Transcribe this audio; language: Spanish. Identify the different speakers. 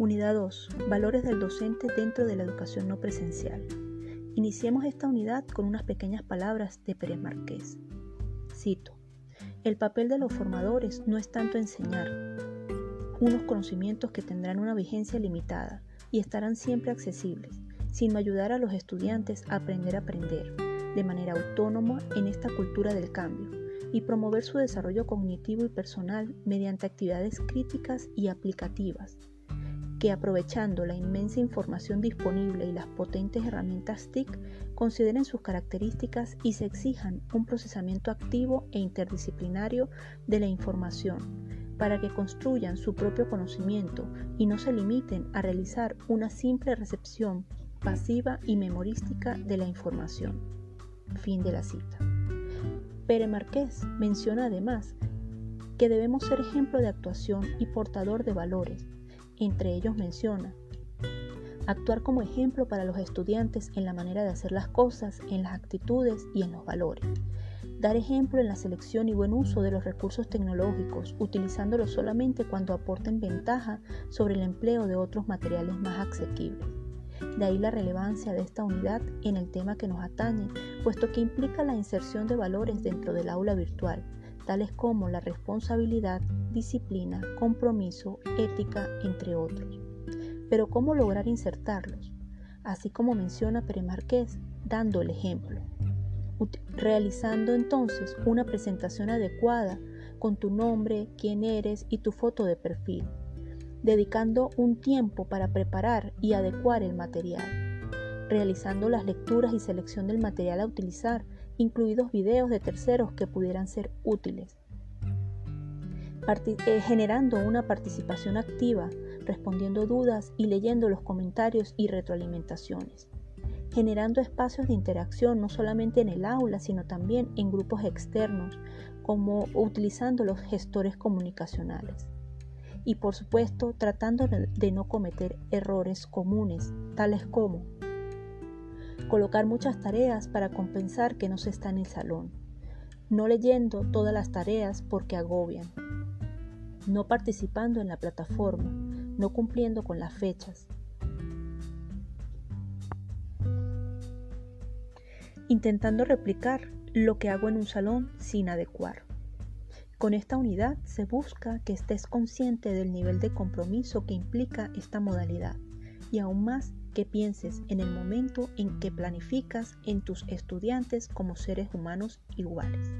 Speaker 1: Unidad 2. Valores del docente dentro de la educación no presencial. Iniciemos esta unidad con unas pequeñas palabras de Pérez Marqués. Cito. El papel de los formadores no es tanto enseñar unos conocimientos que tendrán una vigencia limitada y estarán siempre accesibles, sino ayudar a los estudiantes a aprender a aprender de manera autónoma en esta cultura del cambio y promover su desarrollo cognitivo y personal mediante actividades críticas y aplicativas que aprovechando la inmensa información disponible y las potentes herramientas TIC, consideren sus características y se exijan un procesamiento activo e interdisciplinario de la información para que construyan su propio conocimiento y no se limiten a realizar una simple recepción pasiva y memorística de la información. Fin de la cita. Pere Marqués menciona además que debemos ser ejemplo de actuación y portador de valores entre ellos menciona actuar como ejemplo para los estudiantes en la manera de hacer las cosas, en las actitudes y en los valores. Dar ejemplo en la selección y buen uso de los recursos tecnológicos, utilizándolos solamente cuando aporten ventaja sobre el empleo de otros materiales más asequibles. De ahí la relevancia de esta unidad en el tema que nos atañe, puesto que implica la inserción de valores dentro del aula virtual, tales como la responsabilidad, disciplina, compromiso, ética, entre otros. Pero ¿cómo lograr insertarlos? Así como menciona Pere Marqués, dando el ejemplo. Realizando entonces una presentación adecuada con tu nombre, quién eres y tu foto de perfil. Dedicando un tiempo para preparar y adecuar el material. Realizando las lecturas y selección del material a utilizar incluidos videos de terceros que pudieran ser útiles, eh, generando una participación activa, respondiendo dudas y leyendo los comentarios y retroalimentaciones, generando espacios de interacción no solamente en el aula, sino también en grupos externos, como utilizando los gestores comunicacionales. Y por supuesto, tratando de no cometer errores comunes, tales como colocar muchas tareas para compensar que no se está en el salón, no leyendo todas las tareas porque agobian, no participando en la plataforma, no cumpliendo con las fechas. Intentando replicar lo que hago en un salón sin adecuar. Con esta unidad se busca que estés consciente del nivel de compromiso que implica esta modalidad y aún más que pienses en el momento en que planificas en tus estudiantes como seres humanos iguales.